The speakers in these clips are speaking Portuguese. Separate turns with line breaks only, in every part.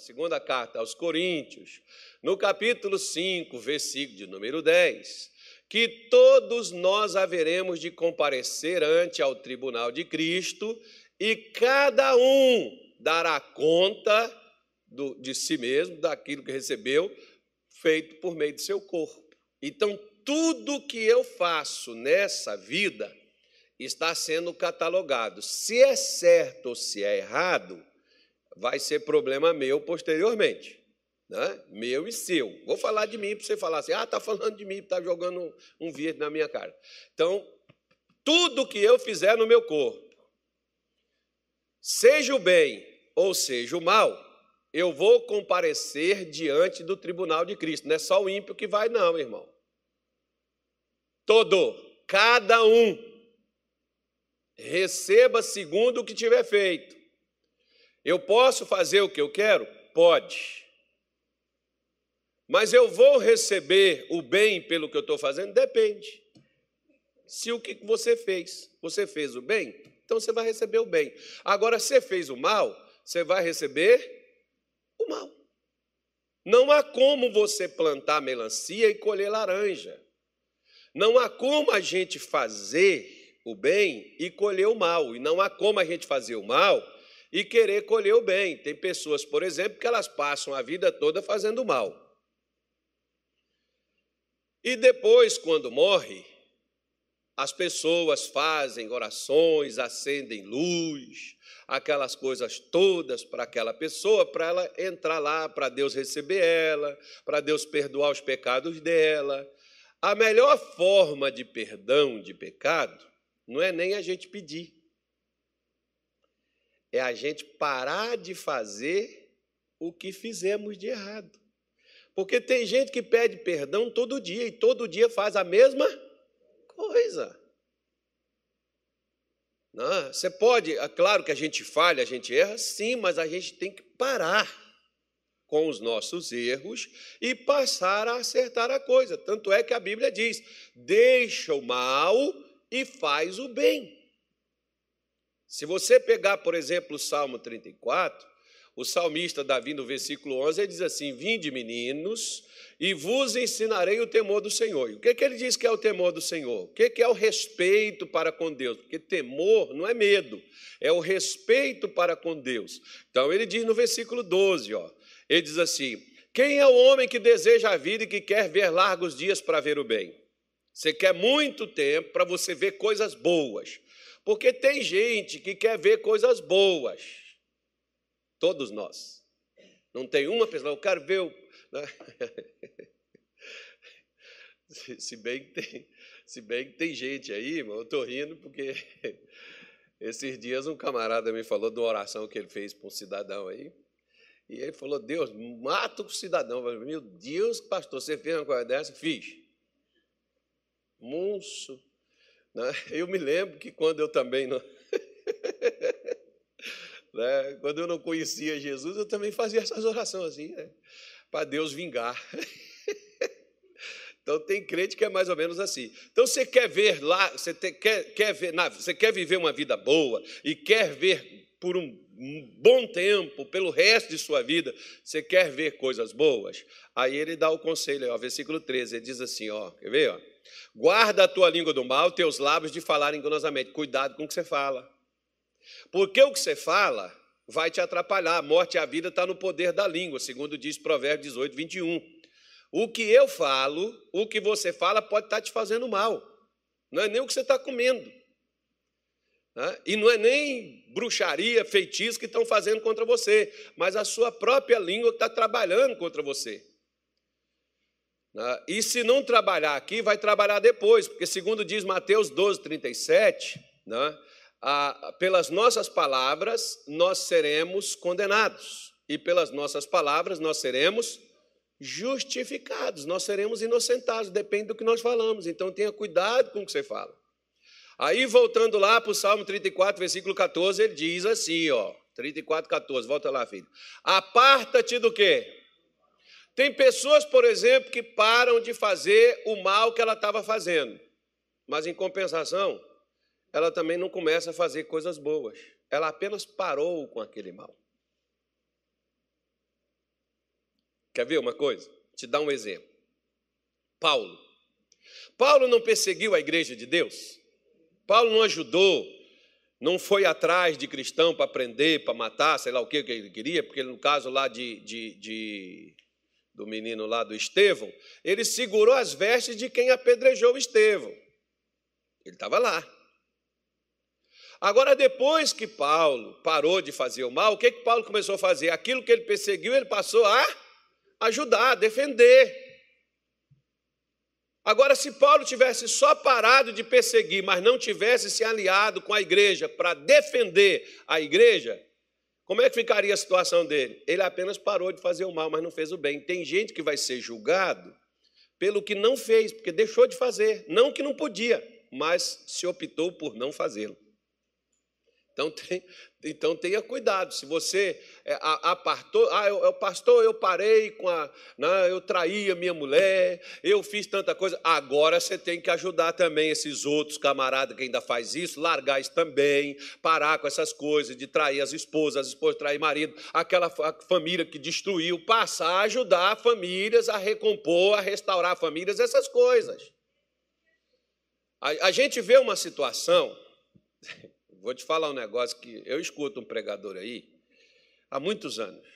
segunda carta aos Coríntios, no capítulo 5, versículo de número 10, que todos nós haveremos de comparecer ante ao tribunal de Cristo e cada um dará conta do, de si mesmo, daquilo que recebeu, feito por meio de seu corpo. Então, tudo que eu faço nessa vida está sendo catalogado. Se é certo ou se é errado, vai ser problema meu posteriormente. Né? Meu e seu. Vou falar de mim para você falar assim: ah, está falando de mim, está jogando um, vírus na minha cara. Então, tudo que eu fizer no meu corpo, seja o bem ou seja o mal, eu vou comparecer diante do tribunal de Cristo. Não é só o ímpio que vai, não, irmão. Todo, cada um, receba segundo o que tiver feito. Eu posso fazer o que eu quero? Pode. Mas eu vou receber o bem pelo que eu estou fazendo? Depende. Se o que você fez, você fez o bem, então você vai receber o bem. Agora, se você fez o mal, você vai receber o mal. Não há como você plantar melancia e colher laranja. Não há como a gente fazer o bem e colher o mal. E não há como a gente fazer o mal e querer colher o bem. Tem pessoas, por exemplo, que elas passam a vida toda fazendo mal. E depois, quando morre, as pessoas fazem orações, acendem luz, aquelas coisas todas para aquela pessoa, para ela entrar lá, para Deus receber ela, para Deus perdoar os pecados dela. A melhor forma de perdão de pecado não é nem a gente pedir, é a gente parar de fazer o que fizemos de errado. Porque tem gente que pede perdão todo dia e todo dia faz a mesma coisa. Não, você pode, é claro que a gente falha, a gente erra, sim, mas a gente tem que parar com os nossos erros e passar a acertar a coisa. Tanto é que a Bíblia diz: deixa o mal e faz o bem. Se você pegar, por exemplo, o Salmo 34, o salmista Davi, no versículo 11, ele diz assim: Vinde, meninos, e vos ensinarei o temor do Senhor. E o que, que ele diz que é o temor do Senhor? O que, que é o respeito para com Deus? Porque temor não é medo, é o respeito para com Deus. Então ele diz no versículo 12, ó, ele diz assim: Quem é o homem que deseja a vida e que quer ver largos dias para ver o bem? Você quer muito tempo para você ver coisas boas. Porque tem gente que quer ver coisas boas, Todos nós. Não tem uma pessoa, eu quero ver o. Se bem que tem, se bem que tem gente aí, irmão, eu estou rindo porque esses dias um camarada me falou de uma oração que ele fez para um cidadão aí. E ele falou: Deus, mata o cidadão. Falei, Meu Deus, pastor, você fez uma coisa dessa? Fiz. Munso. Né? Eu me lembro que quando eu também não. Né? Quando eu não conhecia Jesus, eu também fazia essas orações assim, né? para Deus vingar. Então tem crente que é mais ou menos assim. Então você quer ver lá, você te, quer, quer ver, você quer viver uma vida boa e quer ver por um, um bom tempo, pelo resto de sua vida, você quer ver coisas boas. Aí ele dá o conselho, ó, versículo 13, ele diz assim, ó, quer ver? Ó, Guarda a tua língua do mal, teus lábios de falar enganosamente. Cuidado com o que você fala. Porque o que você fala vai te atrapalhar. A morte e a vida está no poder da língua, segundo diz Provérbios 18, 21. O que eu falo, o que você fala, pode estar tá te fazendo mal. Não é nem o que você está comendo. Né? E não é nem bruxaria, feitiço que estão fazendo contra você, mas a sua própria língua está trabalhando contra você. Né? E se não trabalhar aqui, vai trabalhar depois, porque segundo diz Mateus 12, 37, né? ah, pelas nossas palavras nós seremos condenados, e pelas nossas palavras nós seremos justificados, nós seremos inocentados, depende do que nós falamos. Então tenha cuidado com o que você fala. Aí, voltando lá para o Salmo 34, versículo 14, ele diz assim, ó, 34, 14, volta lá, filho. Aparta-te do quê? Tem pessoas, por exemplo, que param de fazer o mal que ela estava fazendo, mas em compensação, ela também não começa a fazer coisas boas. Ela apenas parou com aquele mal. Quer ver uma coisa? Te dar um exemplo. Paulo. Paulo não perseguiu a igreja de Deus? Paulo não ajudou, não foi atrás de cristão para prender, para matar, sei lá o que ele queria, porque no caso lá de, de, de do menino lá do Estevão, ele segurou as vestes de quem apedrejou Estevão. Ele estava lá. Agora, depois que Paulo parou de fazer o mal, o que, que Paulo começou a fazer? Aquilo que ele perseguiu, ele passou a ajudar, a defender. Agora, se Paulo tivesse só parado de perseguir, mas não tivesse se aliado com a igreja para defender a igreja, como é que ficaria a situação dele? Ele apenas parou de fazer o mal, mas não fez o bem. Tem gente que vai ser julgado pelo que não fez, porque deixou de fazer. Não que não podia, mas se optou por não fazê-lo. Então, tem, então tenha cuidado. Se você é, apartou, ah, eu, eu, pastor, eu parei com a. Não, né, eu traí a minha mulher, eu fiz tanta coisa. Agora você tem que ajudar também esses outros camaradas que ainda faz isso, largar isso também, parar com essas coisas de trair as esposas, as esposas trair marido, aquela família que destruiu, passar a ajudar famílias a recompor, a restaurar famílias, essas coisas. a, a gente vê uma situação Vou te falar um negócio que eu escuto um pregador aí há muitos anos.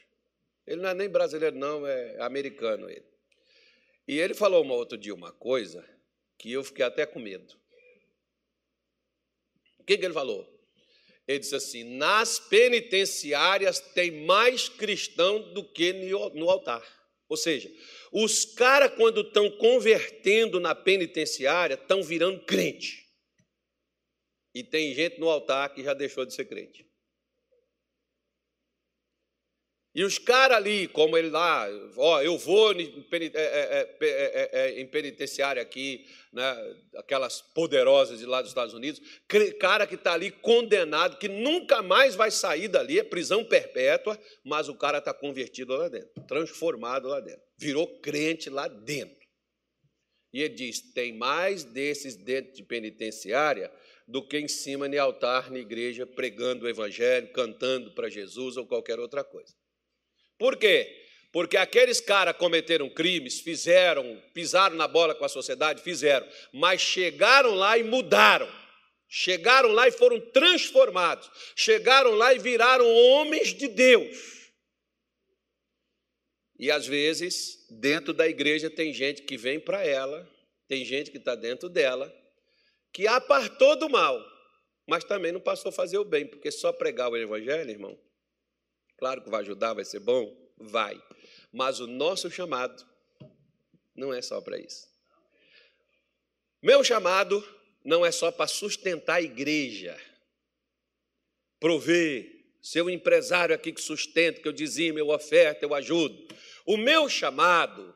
Ele não é nem brasileiro, não, é americano ele. E ele falou uma outro dia uma coisa que eu fiquei até com medo. O que, que ele falou? Ele disse assim: nas penitenciárias tem mais cristão do que no altar. Ou seja, os caras, quando estão convertendo na penitenciária, estão virando crente. E tem gente no altar que já deixou de ser crente. E os caras ali, como ele lá, ó, eu vou em, é, é, é, em penitenciária aqui, né, aquelas poderosas de lá dos Estados Unidos, cara que está ali condenado, que nunca mais vai sair dali, é prisão perpétua, mas o cara está convertido lá dentro, transformado lá dentro, virou crente lá dentro. E ele diz: tem mais desses dentro de penitenciária do que em cima de altar na igreja, pregando o evangelho, cantando para Jesus ou qualquer outra coisa. Por quê? Porque aqueles caras cometeram crimes, fizeram, pisaram na bola com a sociedade, fizeram, mas chegaram lá e mudaram. Chegaram lá e foram transformados. Chegaram lá e viraram homens de Deus. E às vezes, dentro da igreja, tem gente que vem para ela, tem gente que está dentro dela, que apartou do mal, mas também não passou a fazer o bem, porque só pregar o evangelho, irmão, claro que vai ajudar, vai ser bom, vai. Mas o nosso chamado não é só para isso. Meu chamado não é só para sustentar a igreja, prover, ser um empresário aqui que sustenta, que eu dizimo, eu oferto, eu ajudo. O meu chamado,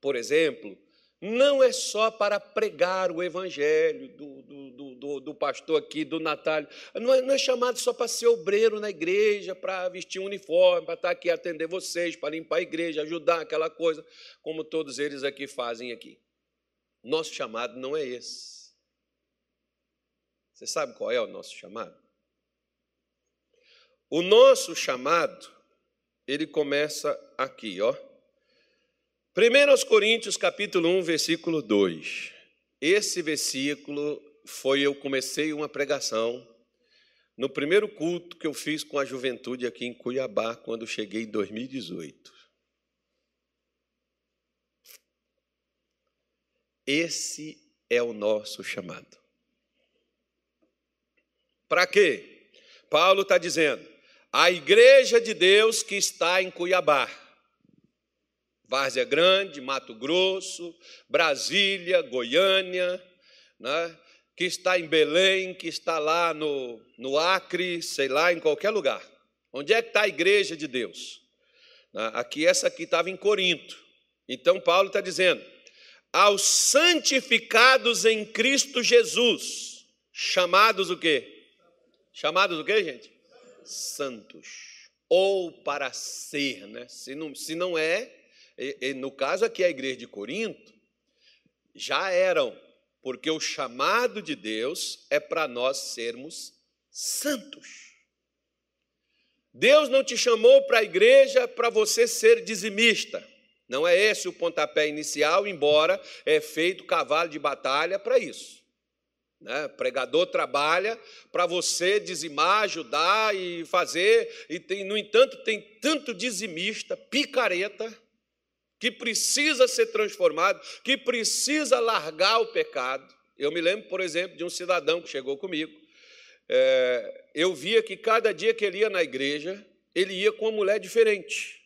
por exemplo, não é só para pregar o evangelho do, do, do, do pastor aqui, do Natália. Não é, não é, chamado só para ser obreiro na igreja, para vestir um uniforme, para estar aqui atender vocês, para limpar a igreja, ajudar aquela coisa, como todos eles aqui fazem aqui. Nosso chamado não é esse. Você sabe qual é o nosso chamado? O nosso chamado, ele começa aqui, ó. 1 Coríntios capítulo 1, versículo 2. Esse versículo foi eu comecei uma pregação no primeiro culto que eu fiz com a juventude aqui em Cuiabá, quando cheguei em 2018. Esse é o nosso chamado. Para quê? Paulo está dizendo: a igreja de Deus que está em Cuiabá Várzea Grande, Mato Grosso, Brasília, Goiânia, né? que está em Belém, que está lá no, no Acre, sei lá, em qualquer lugar. Onde é que está a igreja de Deus? Né? Aqui, essa aqui estava em Corinto. Então, Paulo está dizendo: aos santificados em Cristo Jesus, chamados o quê? Chamados o quê, gente? Santos. Ou para ser, né? Se não, se não é, e, e, no caso aqui, a igreja de Corinto, já eram, porque o chamado de Deus é para nós sermos santos. Deus não te chamou para a igreja para você ser dizimista. Não é esse o pontapé inicial, embora é feito cavalo de batalha para isso. Né? Pregador trabalha para você dizimar, ajudar e fazer, e tem, no entanto, tem tanto dizimista, picareta, que precisa ser transformado, que precisa largar o pecado. Eu me lembro, por exemplo, de um cidadão que chegou comigo. É, eu via que cada dia que ele ia na igreja, ele ia com uma mulher diferente.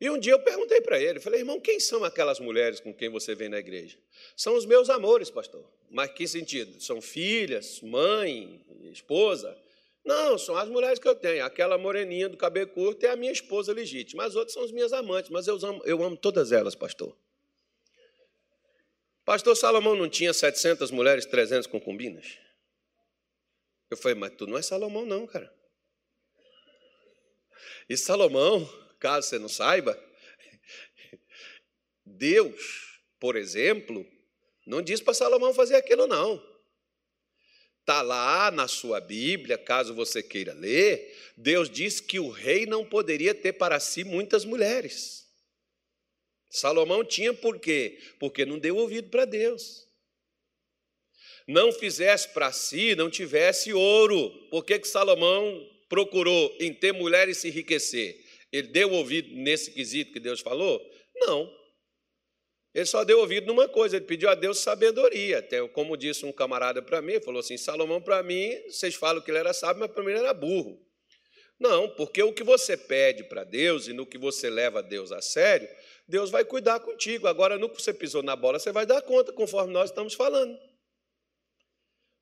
E um dia eu perguntei para ele, falei, irmão, quem são aquelas mulheres com quem você vem na igreja? São os meus amores, pastor. Mas que sentido? São filhas, mãe, esposa? Não, são as mulheres que eu tenho. Aquela moreninha do cabelo curto é a minha esposa legítima. As outras são as minhas amantes, mas eu amo, eu amo todas elas, pastor. Pastor Salomão não tinha 700 mulheres, 300 concubinas? Eu falei, mas tu não é Salomão, não, cara. E Salomão caso você não saiba, Deus, por exemplo, não diz para Salomão fazer aquilo, não. Está lá na sua Bíblia, caso você queira ler, Deus diz que o rei não poderia ter para si muitas mulheres. Salomão tinha por quê? Porque não deu ouvido para Deus. Não fizesse para si, não tivesse ouro. Por que, que Salomão procurou em ter mulheres se enriquecer? Ele deu ouvido nesse quesito que Deus falou? Não. Ele só deu ouvido numa coisa, ele pediu a Deus sabedoria. Até como disse um camarada para mim, falou assim: Salomão, para mim, vocês falam que ele era sábio, mas para mim ele era burro. Não, porque o que você pede para Deus e no que você leva Deus a sério, Deus vai cuidar contigo. Agora, no que você pisou na bola, você vai dar conta, conforme nós estamos falando.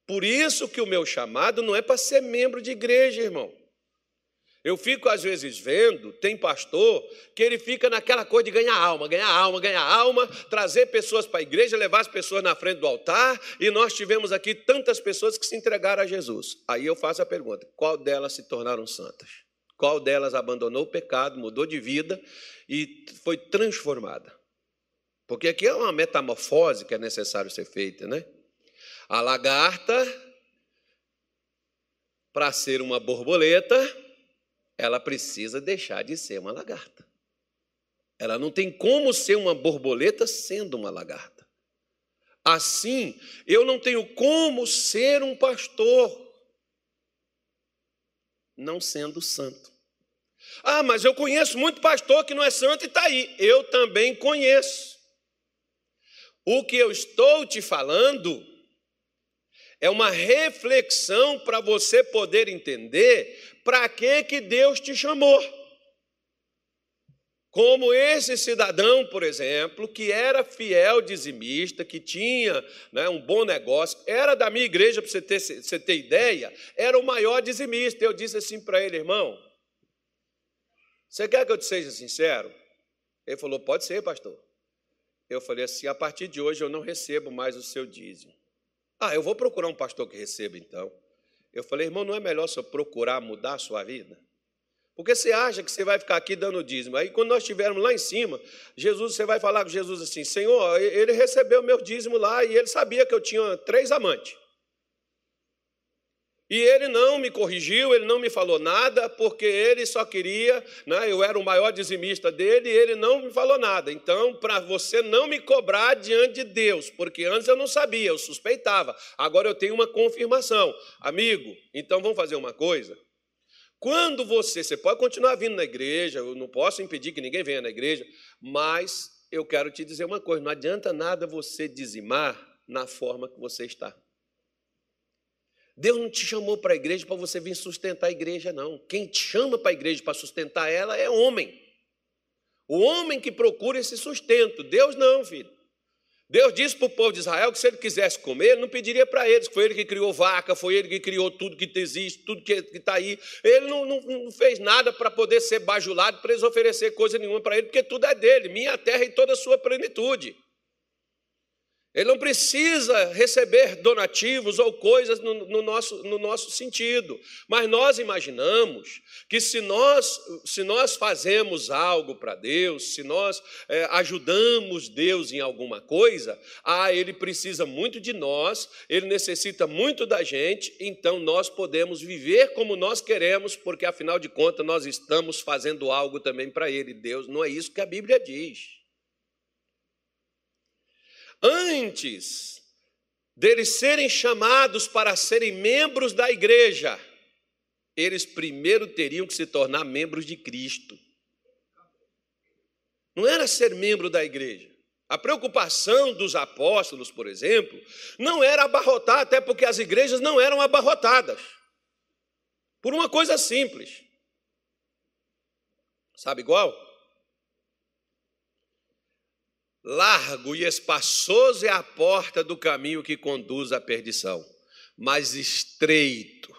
Por isso que o meu chamado não é para ser membro de igreja, irmão. Eu fico às vezes vendo, tem pastor que ele fica naquela coisa de ganhar alma, ganhar alma, ganhar alma, trazer pessoas para a igreja, levar as pessoas na frente do altar, e nós tivemos aqui tantas pessoas que se entregaram a Jesus. Aí eu faço a pergunta: qual delas se tornaram santas? Qual delas abandonou o pecado, mudou de vida e foi transformada? Porque aqui é uma metamorfose que é necessário ser feita, né? A lagarta, para ser uma borboleta, ela precisa deixar de ser uma lagarta. Ela não tem como ser uma borboleta sendo uma lagarta. Assim, eu não tenho como ser um pastor não sendo santo. Ah, mas eu conheço muito pastor que não é santo e está aí. Eu também conheço. O que eu estou te falando é uma reflexão para você poder entender para que, que Deus te chamou. Como esse cidadão, por exemplo, que era fiel dizimista, que tinha né, um bom negócio, era da minha igreja, para você ter, você ter ideia, era o maior dizimista. Eu disse assim para ele, irmão, você quer que eu te seja sincero? Ele falou, pode ser, pastor. Eu falei assim, a partir de hoje eu não recebo mais o seu dízimo. Ah, eu vou procurar um pastor que receba então. Eu falei, irmão, não é melhor só procurar mudar a sua vida? Porque você acha que você vai ficar aqui dando dízimo. Aí, quando nós estivermos lá em cima, Jesus, você vai falar com Jesus assim: Senhor, ele recebeu meu dízimo lá e ele sabia que eu tinha três amantes. E ele não me corrigiu, ele não me falou nada, porque ele só queria, né, eu era o maior dizimista dele, e ele não me falou nada. Então, para você não me cobrar diante de Deus, porque antes eu não sabia, eu suspeitava, agora eu tenho uma confirmação. Amigo, então vamos fazer uma coisa. Quando você, você pode continuar vindo na igreja, eu não posso impedir que ninguém venha na igreja, mas eu quero te dizer uma coisa: não adianta nada você dizimar na forma que você está. Deus não te chamou para a igreja para você vir sustentar a igreja, não. Quem te chama para a igreja para sustentar ela é homem. O homem que procura esse sustento. Deus não, filho. Deus disse para o povo de Israel que se ele quisesse comer, ele não pediria para eles, foi ele que criou vaca, foi ele que criou tudo que existe, tudo que está aí. Ele não, não, não, fez nada para poder ser bajulado, para eles oferecer coisa nenhuma para ele, porque tudo é dele, minha terra e toda a sua plenitude. Ele não precisa receber donativos ou coisas no, no, nosso, no nosso sentido. Mas nós imaginamos que se nós, se nós fazemos algo para Deus, se nós é, ajudamos Deus em alguma coisa, ah, Ele precisa muito de nós, Ele necessita muito da gente, então nós podemos viver como nós queremos, porque afinal de contas nós estamos fazendo algo também para Ele. Deus, não é isso que a Bíblia diz. Antes deles serem chamados para serem membros da igreja, eles primeiro teriam que se tornar membros de Cristo. Não era ser membro da igreja. A preocupação dos apóstolos, por exemplo, não era abarrotar, até porque as igrejas não eram abarrotadas. Por uma coisa simples. Sabe igual? Largo e espaçoso é a porta do caminho que conduz à perdição, mas estreito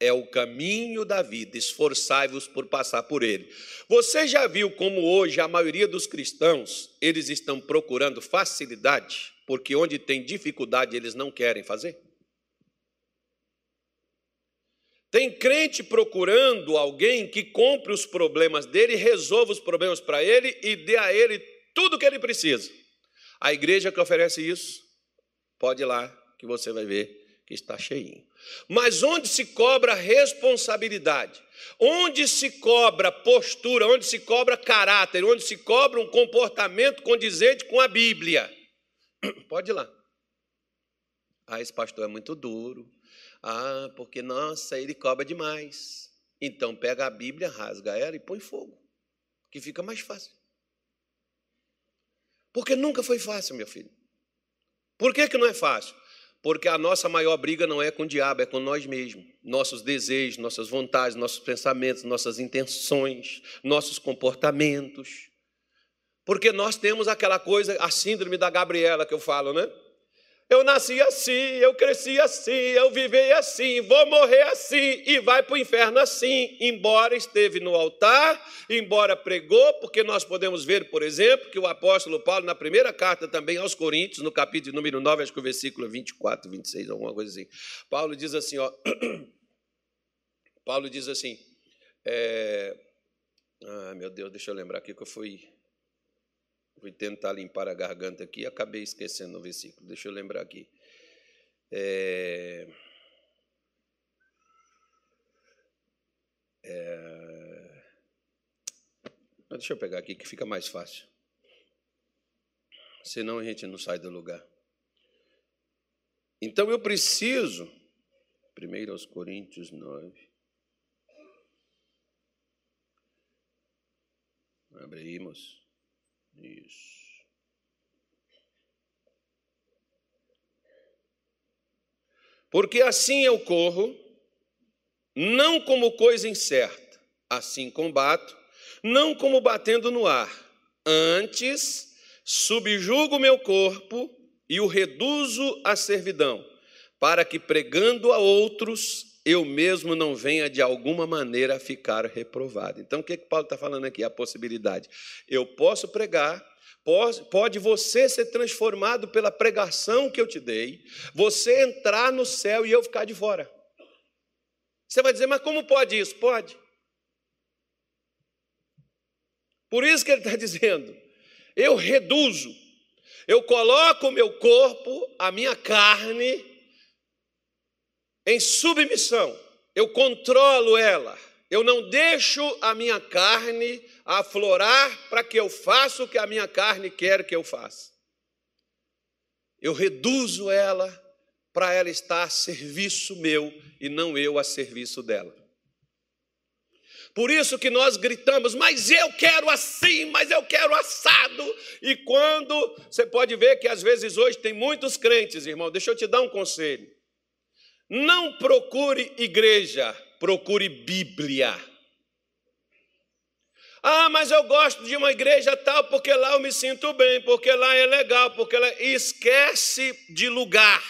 é o caminho da vida, esforçai-vos por passar por ele. Você já viu como hoje a maioria dos cristãos, eles estão procurando facilidade, porque onde tem dificuldade eles não querem fazer? Tem crente procurando alguém que compre os problemas dele, resolva os problemas para ele e dê a ele tudo que ele precisa. A igreja que oferece isso, pode ir lá que você vai ver que está cheinho. Mas onde se cobra responsabilidade, onde se cobra postura, onde se cobra caráter, onde se cobra um comportamento condizente com a Bíblia, pode ir lá. Ah, esse pastor é muito duro. Ah, porque, nossa, ele cobra demais. Então pega a Bíblia, rasga ela e põe fogo, que fica mais fácil. Porque nunca foi fácil, meu filho. Por que, que não é fácil? Porque a nossa maior briga não é com o diabo, é com nós mesmos. Nossos desejos, nossas vontades, nossos pensamentos, nossas intenções, nossos comportamentos. Porque nós temos aquela coisa, a síndrome da Gabriela que eu falo, né? Eu nasci assim, eu cresci assim, eu vivei assim, vou morrer assim e vai para o inferno assim, embora esteve no altar, embora pregou, porque nós podemos ver, por exemplo, que o apóstolo Paulo, na primeira carta também aos Coríntios, no capítulo número 9, acho que o versículo 24, 26, alguma coisa assim, Paulo diz assim, ó, Paulo diz assim, é, ah, meu Deus, deixa eu lembrar aqui que eu fui Fui tentar limpar a garganta aqui e acabei esquecendo o versículo. Deixa eu lembrar aqui. É... É... Deixa eu pegar aqui que fica mais fácil. Senão a gente não sai do lugar. Então eu preciso, 1 aos Coríntios 9. Abrimos. Isso. Porque assim eu corro, não como coisa incerta, assim combato, não como batendo no ar. Antes, subjugo meu corpo e o reduzo à servidão, para que pregando a outros eu mesmo não venha de alguma maneira a ficar reprovado. Então, o que, que Paulo está falando aqui? A possibilidade. Eu posso pregar, pode você ser transformado pela pregação que eu te dei, você entrar no céu e eu ficar de fora. Você vai dizer, mas como pode isso? Pode. Por isso que ele está dizendo, eu reduzo, eu coloco o meu corpo, a minha carne, em submissão, eu controlo ela, eu não deixo a minha carne aflorar para que eu faça o que a minha carne quer que eu faça. Eu reduzo ela para ela estar a serviço meu e não eu a serviço dela. Por isso que nós gritamos, mas eu quero assim, mas eu quero assado. E quando você pode ver que às vezes hoje tem muitos crentes, irmão, deixa eu te dar um conselho. Não procure igreja, procure Bíblia. Ah, mas eu gosto de uma igreja tal porque lá eu me sinto bem, porque lá é legal, porque lá... esquece de lugar.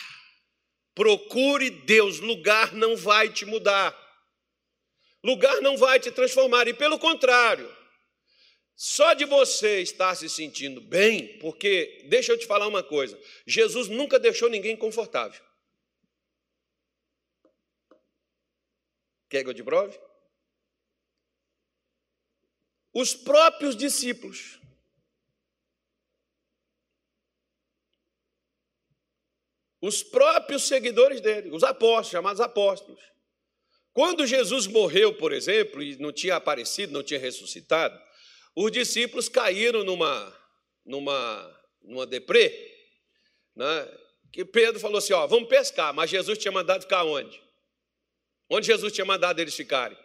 Procure Deus, lugar não vai te mudar. Lugar não vai te transformar, e pelo contrário, Só de você estar se sentindo bem, porque, deixa eu te falar uma coisa: Jesus nunca deixou ninguém confortável. Quer que eu? Os próprios discípulos. Os próprios seguidores dele, os apóstolos, chamados apóstolos. Quando Jesus morreu, por exemplo, e não tinha aparecido, não tinha ressuscitado, os discípulos caíram numa, numa, numa deprê, né? que Pedro falou assim: ó, vamos pescar, mas Jesus tinha mandado ficar onde? Onde Jesus tinha mandado eles ficarem?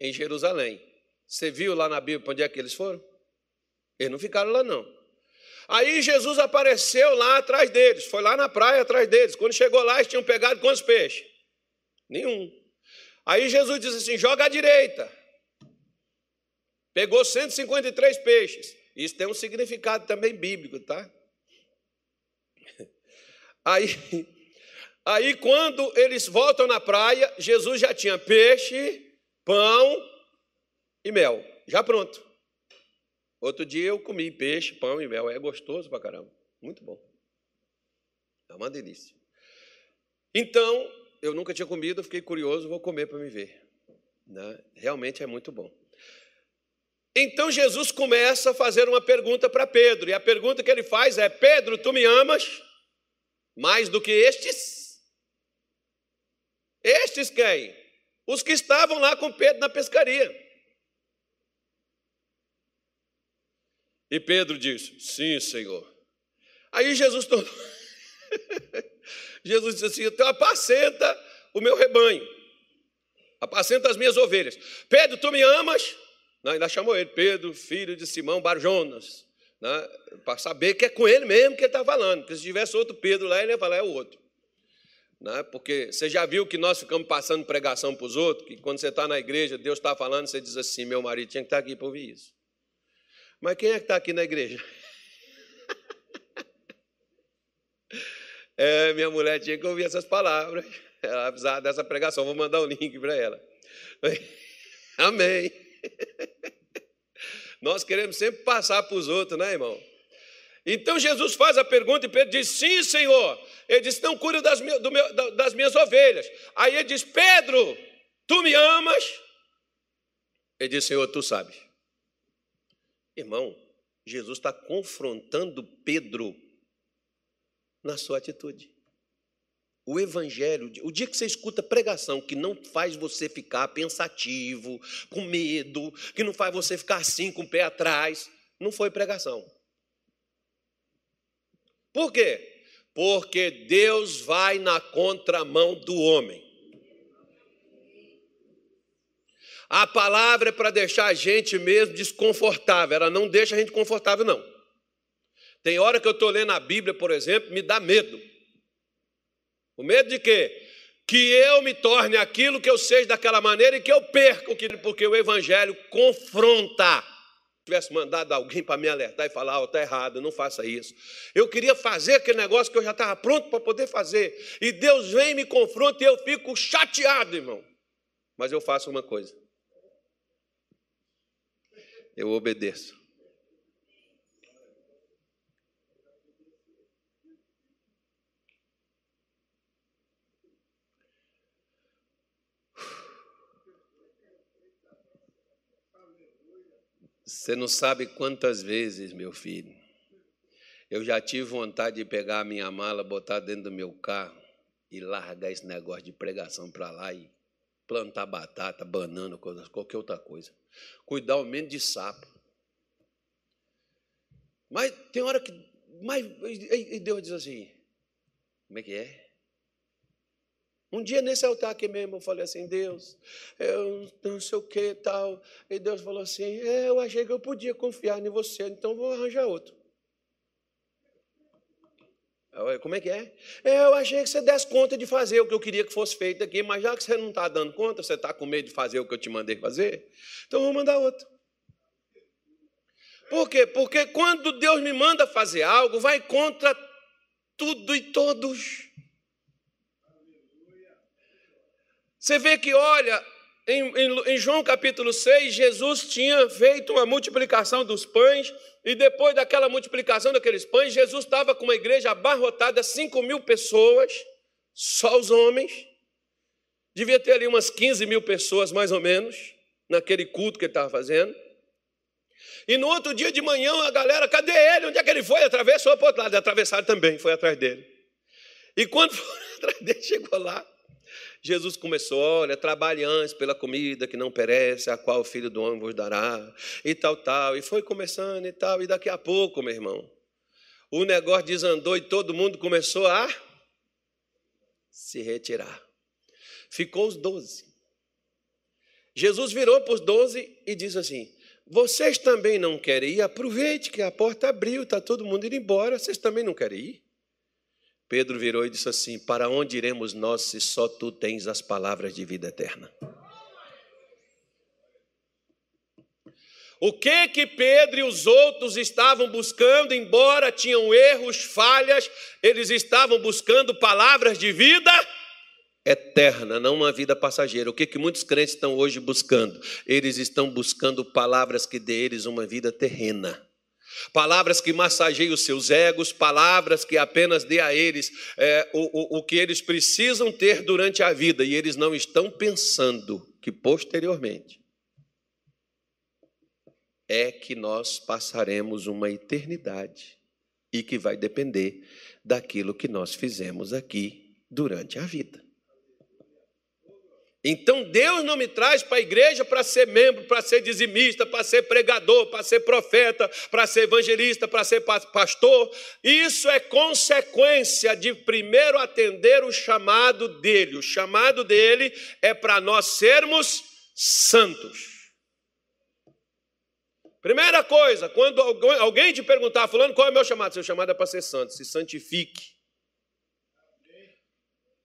Em Jerusalém. Você viu lá na Bíblia onde é que eles foram? Eles não ficaram lá, não. Aí Jesus apareceu lá atrás deles, foi lá na praia atrás deles. Quando chegou lá, eles tinham pegado quantos peixes? Nenhum. Aí Jesus disse assim: joga à direita. Pegou 153 peixes. Isso tem um significado também bíblico, tá? Aí, aí quando eles voltam na praia, Jesus já tinha peixe, pão e mel, já pronto. Outro dia eu comi peixe, pão e mel, é gostoso pra caramba, muito bom. É uma delícia. Então, eu nunca tinha comido, fiquei curioso, vou comer para me ver. Né? Realmente é muito bom. Então Jesus começa a fazer uma pergunta para Pedro, e a pergunta que ele faz é: Pedro, tu me amas mais do que estes? Estes quem? Os que estavam lá com Pedro na pescaria. E Pedro disse: Sim, Senhor. Aí Jesus tornou. Jesus disse assim: Então apacenta o meu rebanho, apacenta as minhas ovelhas. Pedro, tu me amas? Não, ainda chamou ele, Pedro, filho de Simão Barjonas, né, para saber que é com ele mesmo que ele está falando, porque se tivesse outro Pedro lá, ele ia falar, é o outro. Né, porque você já viu que nós ficamos passando pregação para os outros, que quando você está na igreja, Deus está falando, você diz assim, meu marido tinha que estar tá aqui para ouvir isso. Mas quem é que está aqui na igreja? É, minha mulher tinha que ouvir essas palavras. Ela precisava dessa pregação, vou mandar o um link para ela. Amém. Nós queremos sempre passar para os outros, né, irmão? Então Jesus faz a pergunta e Pedro diz: Sim, Senhor. Ele diz: Não cuida das, meu, das minhas ovelhas. Aí ele diz: Pedro, tu me amas? Ele diz: Senhor, tu sabes. Irmão, Jesus está confrontando Pedro na sua atitude. O Evangelho, o dia que você escuta pregação que não faz você ficar pensativo, com medo, que não faz você ficar assim com o pé atrás, não foi pregação. Por quê? Porque Deus vai na contramão do homem. A palavra é para deixar a gente mesmo desconfortável, ela não deixa a gente confortável, não. Tem hora que eu estou lendo a Bíblia, por exemplo, me dá medo. O medo de quê? Que eu me torne aquilo que eu seja daquela maneira e que eu perco, porque o Evangelho confronta. Se tivesse mandado alguém para me alertar e falar, oh, está errado, não faça isso. Eu queria fazer aquele negócio que eu já estava pronto para poder fazer. E Deus vem me confronta e eu fico chateado, irmão. Mas eu faço uma coisa. Eu obedeço. Você não sabe quantas vezes, meu filho, eu já tive vontade de pegar a minha mala, botar dentro do meu carro e largar esse negócio de pregação para lá e plantar batata, banana, qualquer outra coisa. Cuidar ao menos de sapo. Mas tem hora que. Mas, e Deus diz assim: como é que é? Um dia nesse altar aqui mesmo, eu falei assim, Deus, eu não sei o que tal. E Deus falou assim, é, eu achei que eu podia confiar em você, então vou arranjar outro. Como é que é? Eu achei que você desse conta de fazer o que eu queria que fosse feito aqui, mas já que você não está dando conta, você está com medo de fazer o que eu te mandei fazer, então vou mandar outro. Por quê? Porque quando Deus me manda fazer algo, vai contra tudo e todos. Você vê que, olha, em, em, em, João capítulo 6, Jesus tinha feito uma multiplicação dos pães, e depois daquela multiplicação daqueles pães, Jesus estava com uma igreja abarrotada, 5 mil pessoas, só os homens. Devia ter ali umas 15 mil pessoas, mais ou menos, naquele culto que ele estava fazendo. E no outro dia de manhã, a galera, cadê ele? Onde é que ele foi? Atravessou para o outro lado. Atravessaram também, foi atrás dele. E quando foram atrás dele, chegou lá. Jesus começou, olha, trabalhe antes pela comida que não perece, a qual o Filho do Homem vos dará, e tal, tal. E foi começando e tal, e daqui a pouco, meu irmão, o negócio desandou e todo mundo começou a se retirar. Ficou os doze. Jesus virou para os doze e disse assim: Vocês também não querem ir? Aproveite que a porta abriu, está todo mundo indo embora, vocês também não querem ir? Pedro virou e disse assim: Para onde iremos nós se só tu tens as palavras de vida eterna? O que que Pedro e os outros estavam buscando, embora tinham erros, falhas, eles estavam buscando palavras de vida eterna, não uma vida passageira. O que que muitos crentes estão hoje buscando? Eles estão buscando palavras que dê eles uma vida terrena palavras que massageiem os seus egos, palavras que apenas dê a eles é, o, o, o que eles precisam ter durante a vida, e eles não estão pensando que posteriormente é que nós passaremos uma eternidade e que vai depender daquilo que nós fizemos aqui durante a vida. Então Deus não me traz para a igreja para ser membro, para ser dizimista, para ser pregador, para ser profeta, para ser evangelista, para ser pastor. Isso é consequência de primeiro atender o chamado dele. O chamado dele é para nós sermos santos. Primeira coisa, quando alguém te perguntar, falando qual é o meu chamado? Seu chamado é para ser santo, se santifique.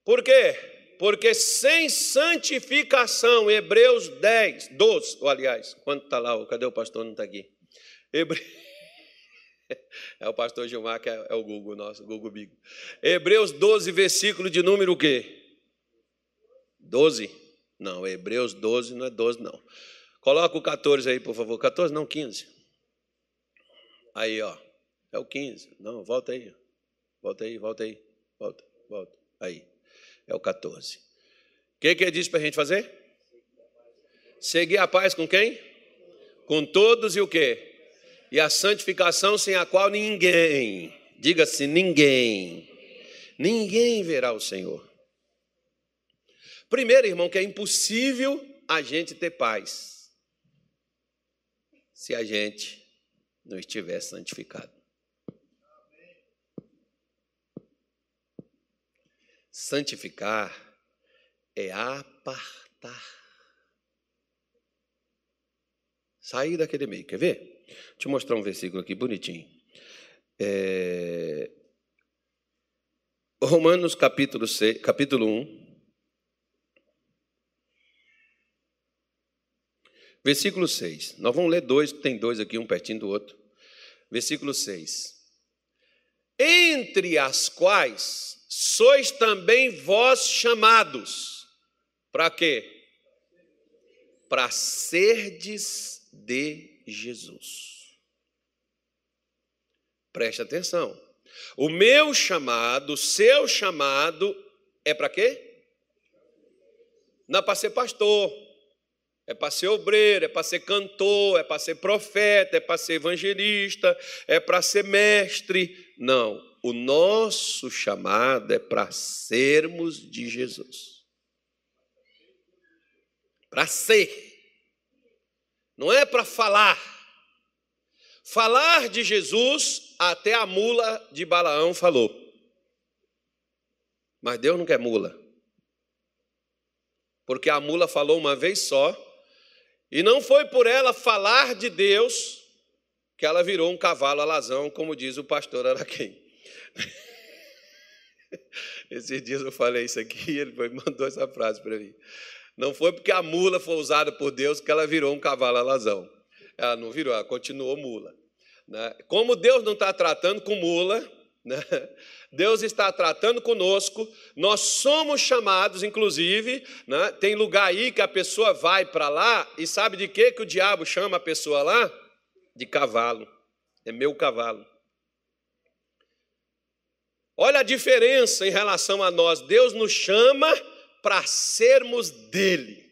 Por quê? Porque sem santificação, Hebreus 10, 12, ou aliás, quando está lá, cadê o pastor? Não está aqui. Hebre... É o pastor Gilmar, que é, é o Google nosso, Google Bigo. Hebreus 12, versículo de número o quê? 12? Não, Hebreus 12 não é 12, não. Coloca o 14 aí, por favor. 14, não, 15. Aí, ó. É o 15. Não, volta aí. Volta aí, volta aí. Volta, volta. Aí é o 14. O que, que ele diz para a gente fazer? Seguir a paz com quem? Com todos e o quê? E a santificação sem a qual ninguém, diga-se ninguém, ninguém verá o Senhor. Primeiro, irmão, que é impossível a gente ter paz se a gente não estiver santificado. Santificar é apartar. Sair daquele meio. Quer ver? Deixa eu mostrar um versículo aqui bonitinho. É... Romanos capítulo, 6, capítulo 1. Versículo 6. Nós vamos ler dois, tem dois aqui, um pertinho do outro. Versículo 6. Entre as quais sois também vós chamados. Para quê? Para serdes de Jesus. Preste atenção. O meu chamado, o seu chamado é para quê? Não é para ser pastor, é para ser obreiro, é para ser cantor, é para ser profeta, é para ser evangelista, é para ser mestre. Não, o nosso chamado é para sermos de Jesus. Para ser. Não é para falar. Falar de Jesus, até a mula de Balaão falou. Mas Deus não quer mula. Porque a mula falou uma vez só, e não foi por ela falar de Deus que ela virou um cavalo alazão, como diz o pastor Araquém. Esses dias eu falei isso aqui e ele mandou essa frase para mim. Não foi porque a mula foi usada por Deus que ela virou um cavalo alazão. Ela não virou, ela continuou mula. Né? Como Deus não está tratando com mula, Né? Deus está tratando conosco, nós somos chamados, inclusive, né? tem lugar aí que a pessoa vai para lá e sabe de que, que o diabo chama a pessoa lá? De cavalo. É meu cavalo. Olha a diferença em relação a nós. Deus nos chama para sermos dele.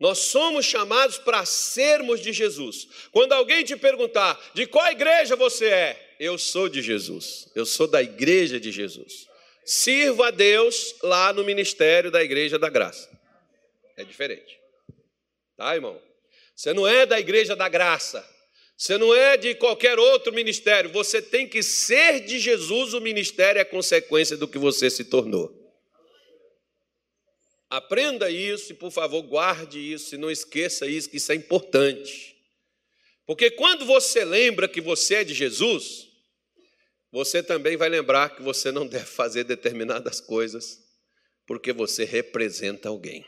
Nós somos chamados para sermos de Jesus. Quando alguém te perguntar de qual igreja você é, eu sou de Jesus. Eu sou da igreja de Jesus. Sirvo a Deus lá no ministério da igreja da graça. É diferente. Tá, irmão? Você não é da igreja da graça. Você não é de qualquer outro ministério. Você tem que ser de Jesus. O ministério é consequência do que você se tornou. Aprenda isso e, por favor, guarde isso e não esqueça isso, que isso é importante. Porque quando você lembra que você é de Jesus, você também vai lembrar que você não deve fazer determinadas coisas, porque você representa alguém.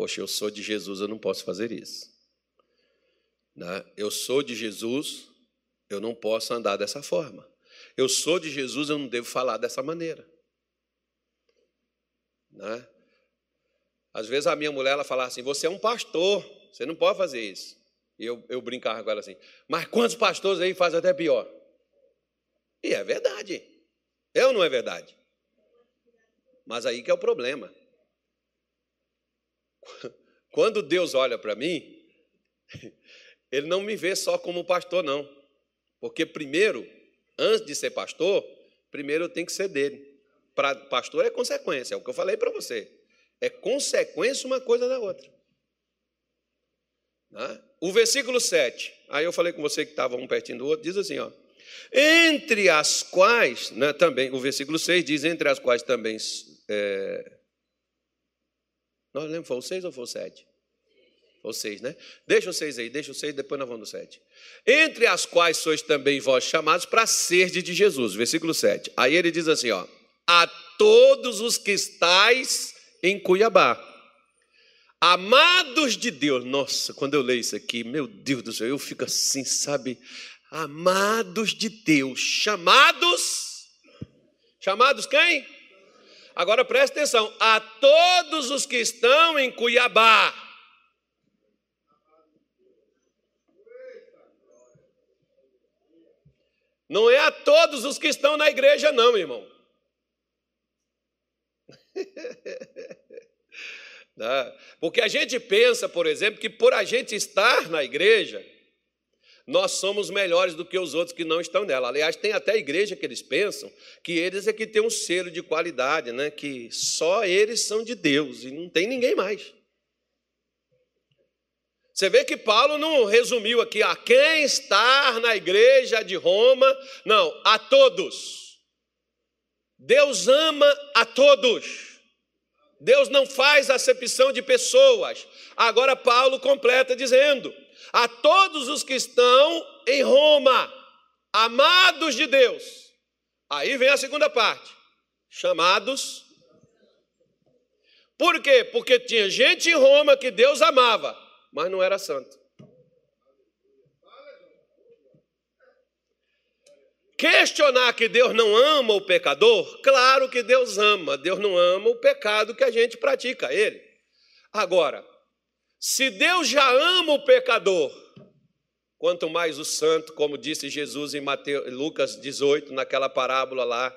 Poxa, eu sou de Jesus, eu não posso fazer isso. Né? Eu sou de Jesus, eu não posso andar dessa forma. Eu sou de Jesus, eu não devo falar dessa maneira. Né? Às vezes a minha mulher ela fala assim: Você é um pastor, você não pode fazer isso. E eu, eu brincava com ela assim: Mas quantos pastores aí fazem até pior? E é verdade. Ou não é verdade? Mas aí que é o problema. Quando Deus olha para mim, Ele não me vê só como pastor, não. Porque primeiro, antes de ser pastor, primeiro eu tenho que ser dele. Para pastor é consequência, é o que eu falei para você. É consequência uma coisa da outra. Né? O versículo 7, aí eu falei com você que estava um pertinho do outro, diz assim: ó, entre as quais, né, também, o versículo 6 diz: entre as quais também. É, não lembro, foi o 6 ou foi o 7? Foi o 6, né? Deixa o 6 aí, deixa o 6, depois nós vamos no 7. Entre as quais sois também vós chamados para ser de Jesus, versículo 7. Aí ele diz assim: ó a todos os que estáis em Cuiabá. Amados de Deus, nossa, quando eu leio isso aqui, meu Deus do céu, eu fico assim, sabe? Amados de Deus, chamados, chamados quem? Agora preste atenção, a todos os que estão em Cuiabá. Não é a todos os que estão na igreja, não, irmão. Né? Porque a gente pensa, por exemplo, que por a gente estar na igreja, nós somos melhores do que os outros que não estão nela. Aliás, tem até igreja que eles pensam que eles é que têm um selo de qualidade, né? que só eles são de Deus e não tem ninguém mais. Você vê que Paulo não resumiu aqui a quem estar na igreja de Roma, não, a todos. Deus ama a todos. Deus não faz acepção de pessoas. Agora, Paulo completa dizendo: a todos os que estão em Roma, amados de Deus. Aí vem a segunda parte: chamados. Por quê? Porque tinha gente em Roma que Deus amava, mas não era santo. Questionar que Deus não ama o pecador, claro que Deus ama, Deus não ama o pecado que a gente pratica ele. Agora, se Deus já ama o pecador, quanto mais o santo, como disse Jesus em Mateus, Lucas 18, naquela parábola lá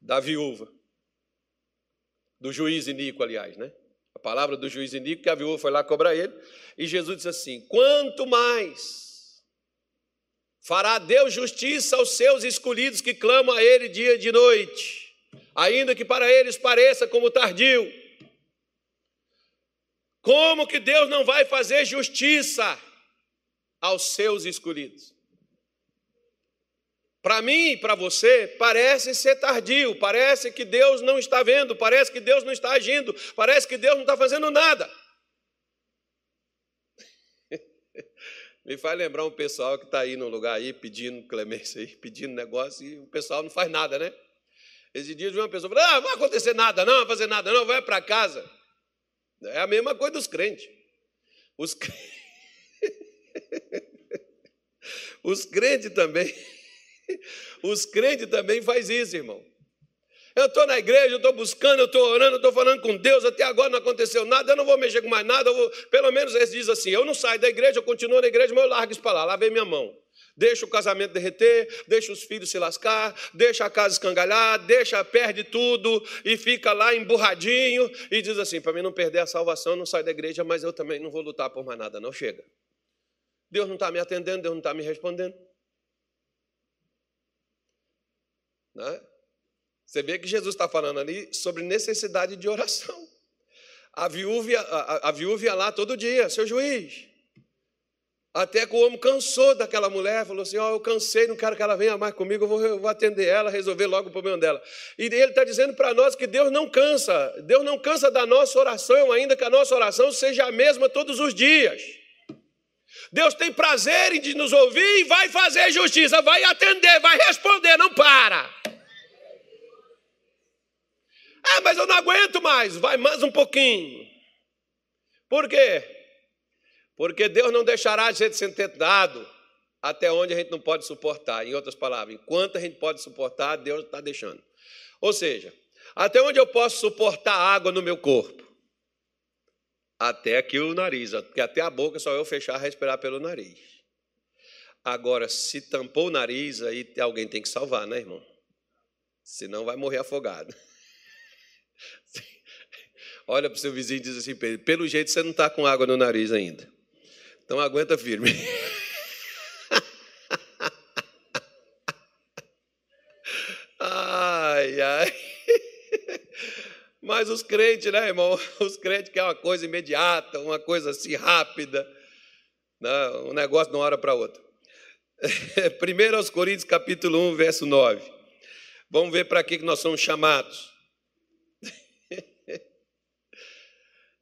da viúva, do juiz Inico, aliás, né? A palavra do juiz Inico, que a viúva foi lá cobrar ele, e Jesus disse assim: quanto mais Fará Deus justiça aos seus escolhidos que clamam a Ele dia e de noite, ainda que para eles pareça como tardio. Como que Deus não vai fazer justiça aos seus escolhidos? Para mim e para você, parece ser tardio, parece que Deus não está vendo, parece que Deus não está agindo, parece que Deus não está fazendo nada. Me faz lembrar um pessoal que está aí no lugar aí pedindo clemência, aí, pedindo negócio, e o pessoal não faz nada, né? Esse dia de uma pessoa falou: ah, não vai acontecer nada, não, vai fazer nada, não, vai para casa. É a mesma coisa dos crentes. Os crentes. Os crentes também, os crentes também faz isso, irmão. Eu estou na igreja, eu estou buscando, eu estou orando, eu estou falando com Deus, até agora não aconteceu nada, eu não vou mexer com mais nada, vou... pelo menos eles dizem assim, eu não saio da igreja, eu continuo na igreja, mas eu largo isso para lá, lá vem minha mão. Deixa o casamento derreter, deixa os filhos se lascar, deixa a casa escangalhar, deixa, perde tudo e fica lá emburradinho e diz assim: para mim não perder a salvação, eu não saio da igreja, mas eu também não vou lutar por mais nada, não chega. Deus não está me atendendo, Deus não está me respondendo. Né? Você vê que Jesus está falando ali sobre necessidade de oração. A viúva, a, a viúva ia lá todo dia, seu juiz. Até que o homem cansou daquela mulher, falou assim: Ó, oh, eu cansei, não quero que ela venha mais comigo, eu vou, eu vou atender ela, resolver logo o problema dela. E ele está dizendo para nós que Deus não cansa, Deus não cansa da nossa oração, ainda que a nossa oração seja a mesma todos os dias. Deus tem prazer em nos ouvir e vai fazer justiça, vai atender, vai responder, não para. Ah, mas eu não aguento mais, vai mais um pouquinho. Por quê? Porque Deus não deixará a gente ser tentado até onde a gente não pode suportar. Em outras palavras, enquanto a gente pode suportar, Deus está deixando. Ou seja, até onde eu posso suportar água no meu corpo? Até aqui o nariz, porque até a boca só eu fechar respirar pelo nariz. Agora, se tampou o nariz, aí alguém tem que salvar, né, irmão? Senão vai morrer afogado. Olha para o seu vizinho e diz assim: pelo jeito você não está com água no nariz ainda. Então aguenta firme. ai, ai. Mas os crentes, né, irmão? Os crentes querem uma coisa imediata, uma coisa assim rápida, né? um negócio de uma hora para outra. 1 Coríntios capítulo 1, verso 9. Vamos ver para que nós somos chamados.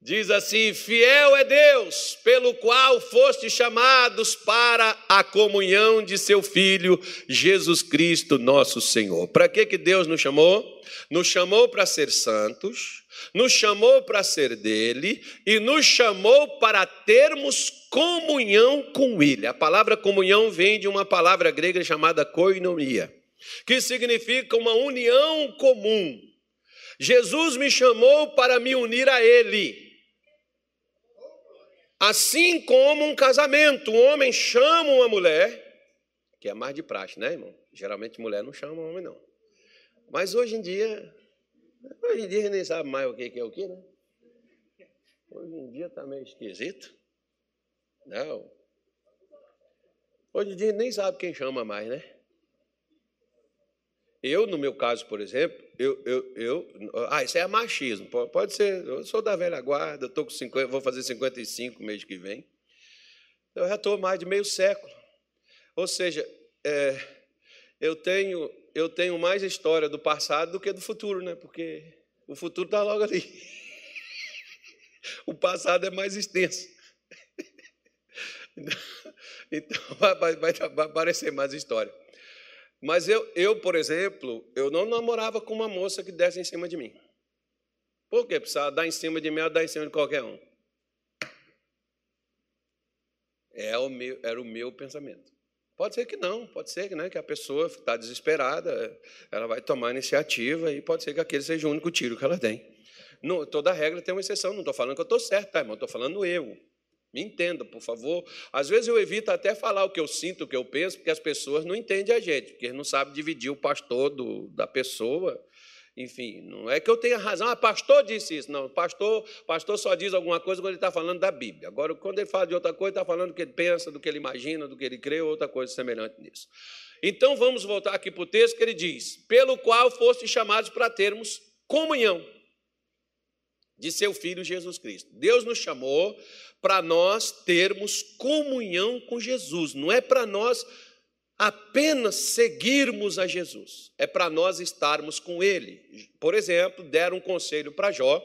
Diz assim: Fiel é Deus, pelo qual foste chamados para a comunhão de seu Filho, Jesus Cristo, nosso Senhor. Para que, que Deus nos chamou? Nos chamou para ser santos, nos chamou para ser dele e nos chamou para termos comunhão com ele. A palavra comunhão vem de uma palavra grega chamada koinonia, que significa uma união comum. Jesus me chamou para me unir a ele. Assim como um casamento, um homem chama uma mulher, que é mais de praxe, né, irmão? Geralmente mulher não chama homem, não. Mas hoje em dia, hoje em dia nem sabe mais o que é o que, né? Hoje em dia está meio esquisito. Não. Hoje em dia nem sabe quem chama mais, né? Eu, no meu caso, por exemplo, eu, eu, eu ah, isso é machismo, pode ser, eu sou da velha guarda, estou com 50, vou fazer 55 mês que vem. Eu já estou mais de meio século. Ou seja, é, eu, tenho, eu tenho mais história do passado do que do futuro, né? Porque o futuro está logo ali. O passado é mais extenso. Então, vai, vai, vai aparecer mais história. Mas eu, eu, por exemplo, eu não namorava com uma moça que desse em cima de mim. Por quê? Precisava dar em cima de mim ou dar em cima de qualquer um. É o meu, era o meu pensamento. Pode ser que não, pode ser né, que a pessoa está desesperada, ela vai tomar iniciativa e pode ser que aquele seja o único tiro que ela tem. Toda regra tem uma exceção, não estou falando que eu estou certo, tá, irmão? Estou falando eu. Me entenda, por favor. Às vezes eu evito até falar o que eu sinto, o que eu penso, porque as pessoas não entendem a gente, porque não sabem dividir o pastor do, da pessoa. Enfim, não é que eu tenha razão, ah, pastor disse isso. Não, pastor, pastor só diz alguma coisa quando ele está falando da Bíblia. Agora, quando ele fala de outra coisa, está falando do que ele pensa, do que ele imagina, do que ele crê, ou outra coisa semelhante nisso. Então, vamos voltar aqui para o texto que ele diz: pelo qual foste chamados para termos comunhão de seu Filho Jesus Cristo. Deus nos chamou para nós termos comunhão com Jesus, não é para nós apenas seguirmos a Jesus, é para nós estarmos com Ele. Por exemplo, deram um conselho para Jó,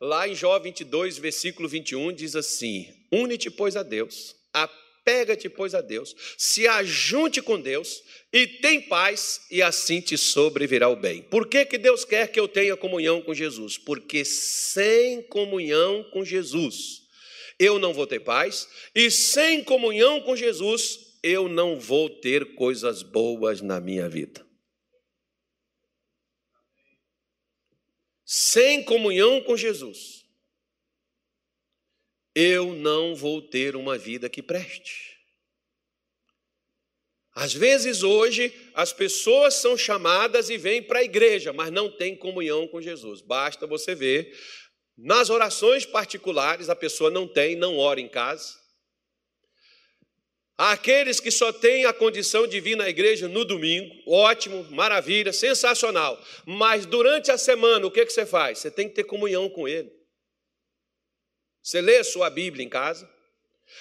lá em Jó 22, versículo 21, diz assim: Une-te, pois, a Deus, apega-te, pois, a Deus, se ajunte com Deus e tem paz, e assim te sobrevirá o bem. Por que, que Deus quer que eu tenha comunhão com Jesus? Porque sem comunhão com Jesus, eu não vou ter paz, e sem comunhão com Jesus, eu não vou ter coisas boas na minha vida. Sem comunhão com Jesus, eu não vou ter uma vida que preste. Às vezes hoje as pessoas são chamadas e vêm para a igreja, mas não têm comunhão com Jesus. Basta você ver nas orações particulares a pessoa não tem, não ora em casa. Há aqueles que só têm a condição de vir na igreja no domingo, ótimo, maravilha, sensacional. Mas durante a semana, o que, que você faz? Você tem que ter comunhão com Ele. Você lê a sua Bíblia em casa,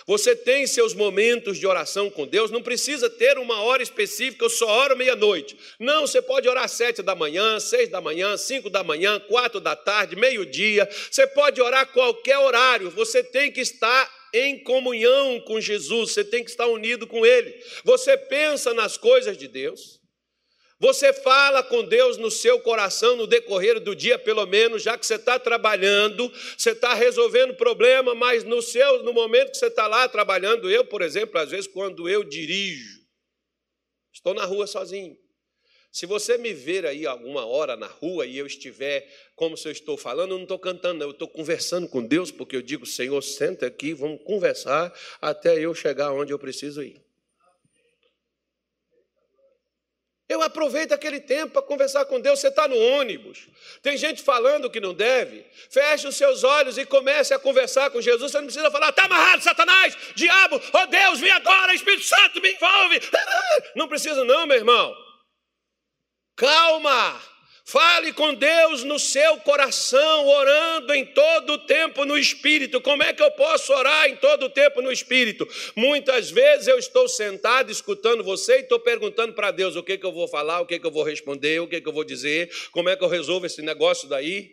você tem seus momentos de oração com Deus, não precisa ter uma hora específica, eu só oro meia-noite. Não, você pode orar sete da manhã, seis da manhã, cinco da manhã, quatro da tarde, meio-dia. Você pode orar qualquer horário. Você tem que estar em comunhão com Jesus, você tem que estar unido com Ele. Você pensa nas coisas de Deus. Você fala com Deus no seu coração no decorrer do dia, pelo menos, já que você está trabalhando, você está resolvendo problema, mas no seu, no momento que você está lá trabalhando, eu, por exemplo, às vezes quando eu dirijo, estou na rua sozinho. Se você me ver aí alguma hora na rua e eu estiver como se eu estou falando, eu não estou cantando, eu estou conversando com Deus, porque eu digo, Senhor, senta aqui, vamos conversar até eu chegar onde eu preciso ir. Eu aproveito aquele tempo para conversar com Deus. Você está no ônibus, tem gente falando que não deve. Feche os seus olhos e comece a conversar com Jesus. Você não precisa falar, está amarrado, Satanás, diabo, oh Deus, vem agora, Espírito Santo, me envolve. Não precisa, não, meu irmão. Calma. Fale com Deus no seu coração, orando em todo o tempo no Espírito. Como é que eu posso orar em todo o tempo no Espírito? Muitas vezes eu estou sentado escutando você e estou perguntando para Deus o que, que eu vou falar, o que, que eu vou responder, o que, que eu vou dizer, como é que eu resolvo esse negócio daí.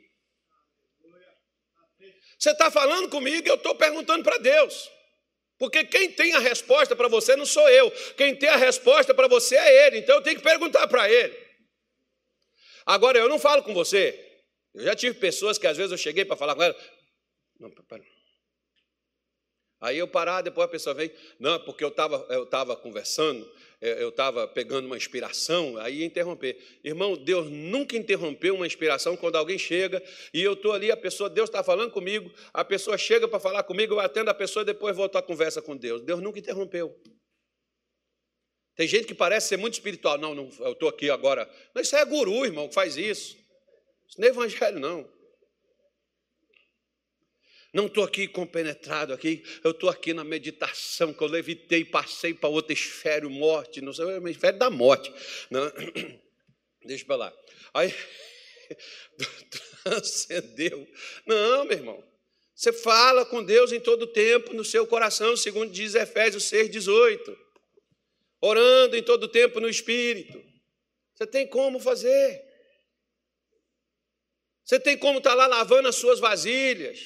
Você está falando comigo e eu estou perguntando para Deus. Porque quem tem a resposta para você não sou eu, quem tem a resposta para você é Ele, então eu tenho que perguntar para Ele. Agora, eu não falo com você. Eu já tive pessoas que às vezes eu cheguei para falar com ela. Não, pera. Aí eu parar, depois a pessoa vem, não, porque eu estava eu tava conversando, eu estava pegando uma inspiração, aí interromper. Irmão, Deus nunca interrompeu uma inspiração quando alguém chega e eu estou ali, a pessoa, Deus está falando comigo, a pessoa chega para falar comigo, eu atendo a pessoa e depois volto à conversa com Deus. Deus nunca interrompeu. Tem gente que parece ser muito espiritual. Não, não eu estou aqui agora. Mas isso é guru, irmão, que faz isso. Isso não é evangelho, não. Não estou aqui compenetrado aqui, eu estou aqui na meditação, que eu levitei, passei para outra esfera, morte, não sei, uma esfera da morte. Não. Deixa para lá. Aí, transcendeu. Não, meu irmão. Você fala com Deus em todo o tempo, no seu coração, segundo diz Efésios 6, 18 orando em todo tempo no Espírito. Você tem como fazer. Você tem como estar lá lavando as suas vasilhas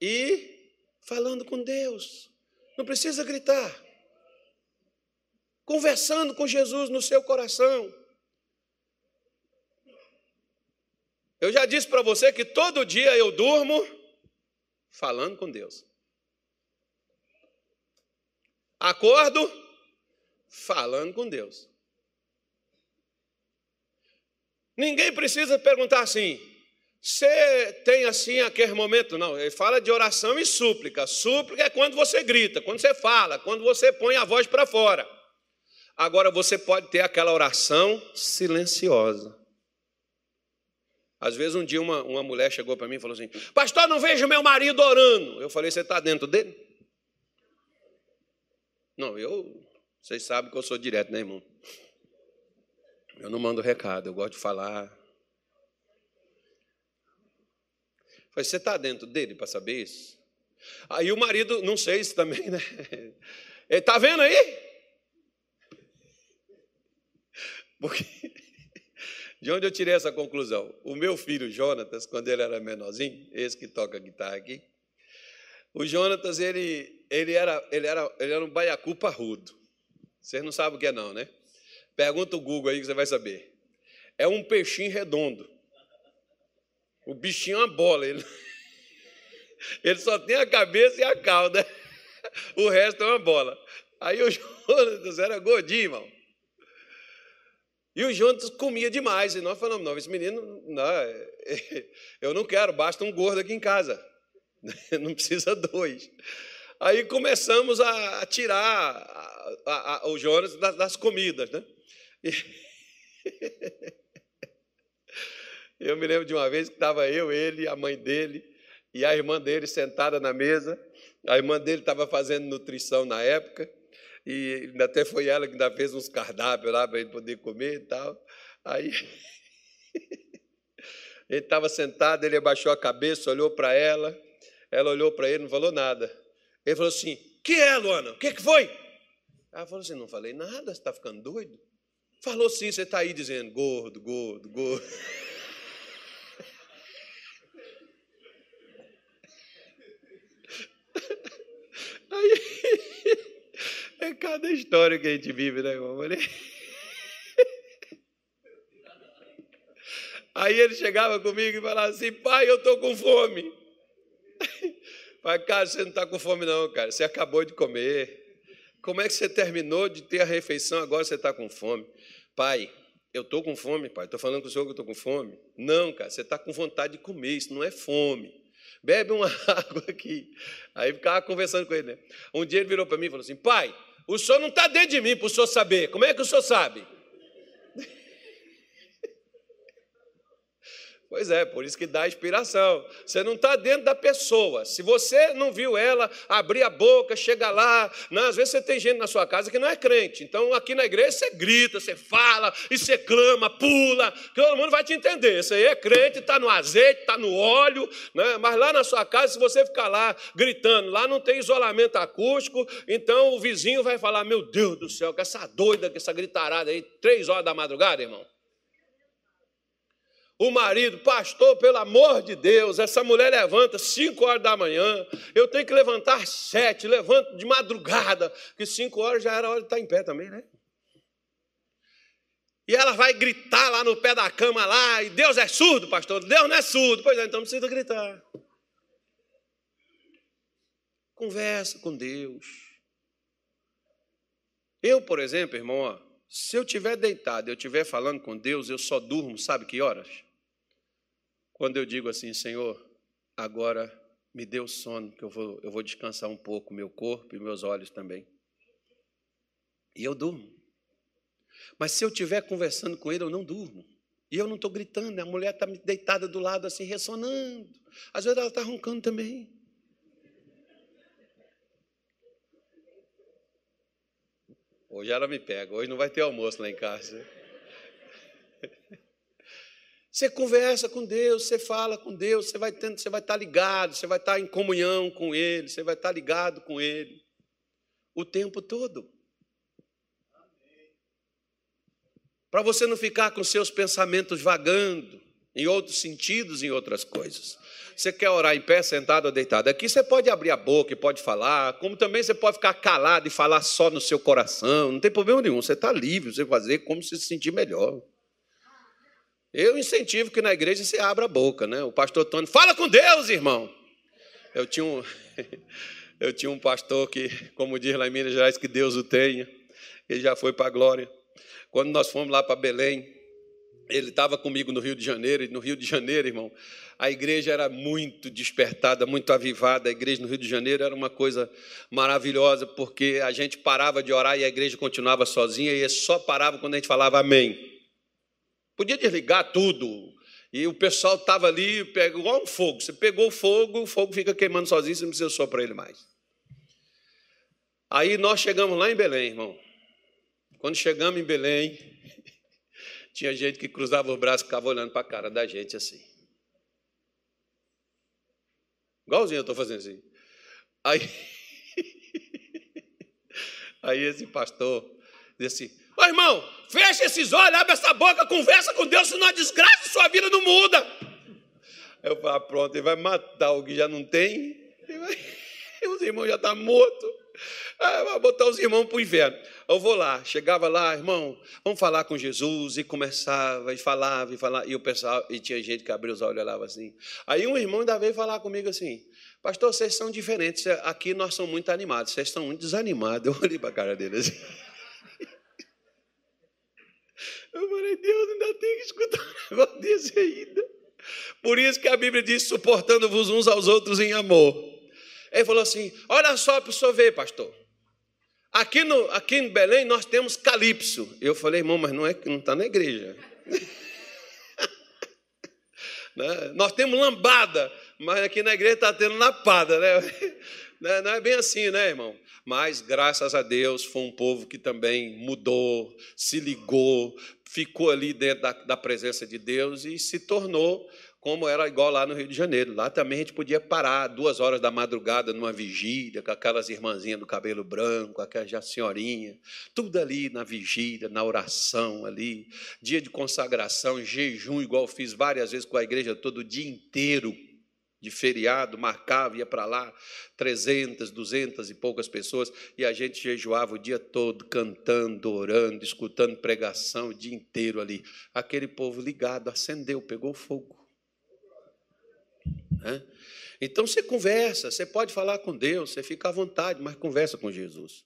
e falando com Deus. Não precisa gritar. Conversando com Jesus no seu coração. Eu já disse para você que todo dia eu durmo falando com Deus. Acordo falando com Deus. Ninguém precisa perguntar assim, você tem assim aquele momento? Não, ele fala de oração e súplica. Súplica é quando você grita, quando você fala, quando você põe a voz para fora. Agora você pode ter aquela oração silenciosa. Às vezes um dia uma, uma mulher chegou para mim e falou assim: Pastor, não vejo meu marido orando. Eu falei: Você está dentro dele? Não, eu vocês sabem que eu sou direto, né, irmão? Eu não mando recado, eu gosto de falar. Falei, você está dentro dele para saber isso? Aí o marido, não sei se também, né? Ele está vendo aí? Porque, de onde eu tirei essa conclusão? O meu filho Jonatas, quando ele era menorzinho, esse que toca guitarra aqui, o Jonatas, ele, ele, era, ele, era, ele era um baiacu parrudo. Vocês não sabem o que é, não, né? Pergunta o Google aí que você vai saber. É um peixinho redondo. O bichinho é uma bola. Ele, ele só tem a cabeça e a cauda. O resto é uma bola. Aí o Jonas era gordinho, irmão. E o Jonas comia demais. E nós falamos: não, esse menino, não, eu não quero, basta um gordo aqui em casa. Não precisa dois. Aí começamos a tirar a, a, o Jonas das, das comidas, né? E... Eu me lembro de uma vez que estava eu, ele, a mãe dele e a irmã dele sentada na mesa. A irmã dele estava fazendo nutrição na época e até foi ela que ainda fez uns cardápios lá para ele poder comer e tal. Aí ele estava sentado, ele abaixou a cabeça, olhou para ela, ela olhou para ele, não falou nada. Ele falou assim: Que é, Luana? O que, que foi? Ela falou assim: Não falei nada, você está ficando doido? Falou sim, você está aí dizendo gordo, gordo, gordo. Aí, é cada história que a gente vive, né, irmão? Aí ele chegava comigo e falava assim: pai, eu estou com fome. Pai, cara, você não está com fome, não, cara. Você acabou de comer. Como é que você terminou de ter a refeição, agora você está com fome? Pai, eu estou com fome, pai. Estou falando com o senhor que estou com fome. Não, cara, você está com vontade de comer, isso não é fome. Bebe uma água aqui. Aí ficava conversando com ele. Né? Um dia ele virou para mim e falou assim: Pai, o senhor não está dentro de mim para o senhor saber. Como é que o senhor sabe? Pois é, por isso que dá inspiração. Você não está dentro da pessoa. Se você não viu ela abrir a boca, chega lá. Não, às vezes você tem gente na sua casa que não é crente. Então aqui na igreja você grita, você fala, e você clama, pula. Todo mundo vai te entender. Isso aí é crente, está no azeite, está no óleo. Né? Mas lá na sua casa, se você ficar lá gritando, lá não tem isolamento acústico, então o vizinho vai falar: Meu Deus do céu, que essa doida, que essa gritarada aí, três horas da madrugada, irmão o marido, pastor, pelo amor de Deus, essa mulher levanta cinco horas da manhã, eu tenho que levantar sete, levanto de madrugada, que cinco horas já era hora de estar em pé também, né? E ela vai gritar lá no pé da cama lá, e Deus é surdo, pastor, Deus não é surdo, pois é, então precisa gritar. Conversa com Deus. Eu, por exemplo, irmão, ó, se eu estiver deitado, eu estiver falando com Deus, eu só durmo, sabe que horas? Quando eu digo assim, Senhor, agora me o sono, que eu vou, eu vou descansar um pouco, meu corpo e meus olhos também. E eu durmo. Mas se eu estiver conversando com ele, eu não durmo. E eu não estou gritando, a mulher está deitada do lado assim, ressonando. Às vezes ela está roncando também. Hoje ela me pega, hoje não vai ter almoço lá em casa. Você conversa com Deus, você fala com Deus, você vai, tendo, você vai estar ligado, você vai estar em comunhão com Ele, você vai estar ligado com Ele o tempo todo. Para você não ficar com seus pensamentos vagando em outros sentidos, em outras coisas. Você quer orar em pé, sentado ou deitado? Aqui você pode abrir a boca e pode falar, como também você pode ficar calado e falar só no seu coração, não tem problema nenhum, você está livre, você fazer como se sentir melhor. Eu incentivo que na igreja você abra a boca, né? O pastor Tony, fala com Deus, irmão. Eu tinha um, eu tinha um pastor que, como diz lá em Minas Gerais, que Deus o tenha, ele já foi para a glória. Quando nós fomos lá para Belém, ele estava comigo no Rio de Janeiro, e no Rio de Janeiro, irmão, a igreja era muito despertada, muito avivada. A igreja no Rio de Janeiro era uma coisa maravilhosa, porque a gente parava de orar e a igreja continuava sozinha, e só parava quando a gente falava amém. Podia desligar tudo. E o pessoal estava ali, pegou igual um fogo. Você pegou o fogo, o fogo fica queimando sozinho, você não precisa só para ele mais. Aí nós chegamos lá em Belém, irmão. Quando chegamos em Belém, tinha gente que cruzava os braços e ficava olhando para a cara da gente assim. Igualzinho eu estou fazendo assim. Aí, aí esse pastor disse assim: Ô irmão, fecha esses olhos, abre essa boca, conversa com Deus, senão a desgraça sua vida não muda. Eu falo, ah, pronto, ele vai matar o que já não tem. Os irmãos já estão tá mortos. Ah, vai botar os irmãos para o inferno. Eu vou lá, chegava lá, irmão, vamos falar com Jesus, e começava, e falava, e falava, e o pessoal, e tinha gente que abria os olhos e olhava assim. Aí um irmão ainda veio falar comigo assim, pastor, vocês são diferentes, aqui nós somos muito animados, vocês estão muito desanimados. Eu olhei para a cara dele assim. Eu falei, Deus, ainda tem que escutar um negócio desse ainda. Por isso que a Bíblia diz, suportando-vos uns aos outros em amor. Ele falou assim: olha só para o senhor ver, pastor. Aqui, no, aqui em Belém nós temos Calypso. Eu falei, irmão, mas não é que não está na igreja. né? Nós temos lambada, mas aqui na igreja está tendo lapada, né? né? Não é bem assim, né, irmão? Mas graças a Deus foi um povo que também mudou, se ligou, ficou ali dentro da, da presença de Deus e se tornou como era igual lá no Rio de Janeiro. Lá também a gente podia parar duas horas da madrugada numa vigília, com aquelas irmãzinhas do cabelo branco, aquelas senhorinha, tudo ali na vigília, na oração ali, dia de consagração, jejum, igual fiz várias vezes com a igreja todo o dia inteiro, de feriado, marcava, ia para lá, 300, 200 e poucas pessoas, e a gente jejuava o dia todo, cantando, orando, escutando pregação o dia inteiro ali. Aquele povo ligado, acendeu, pegou fogo. Né? Então você conversa, você pode falar com Deus, você fica à vontade, mas conversa com Jesus.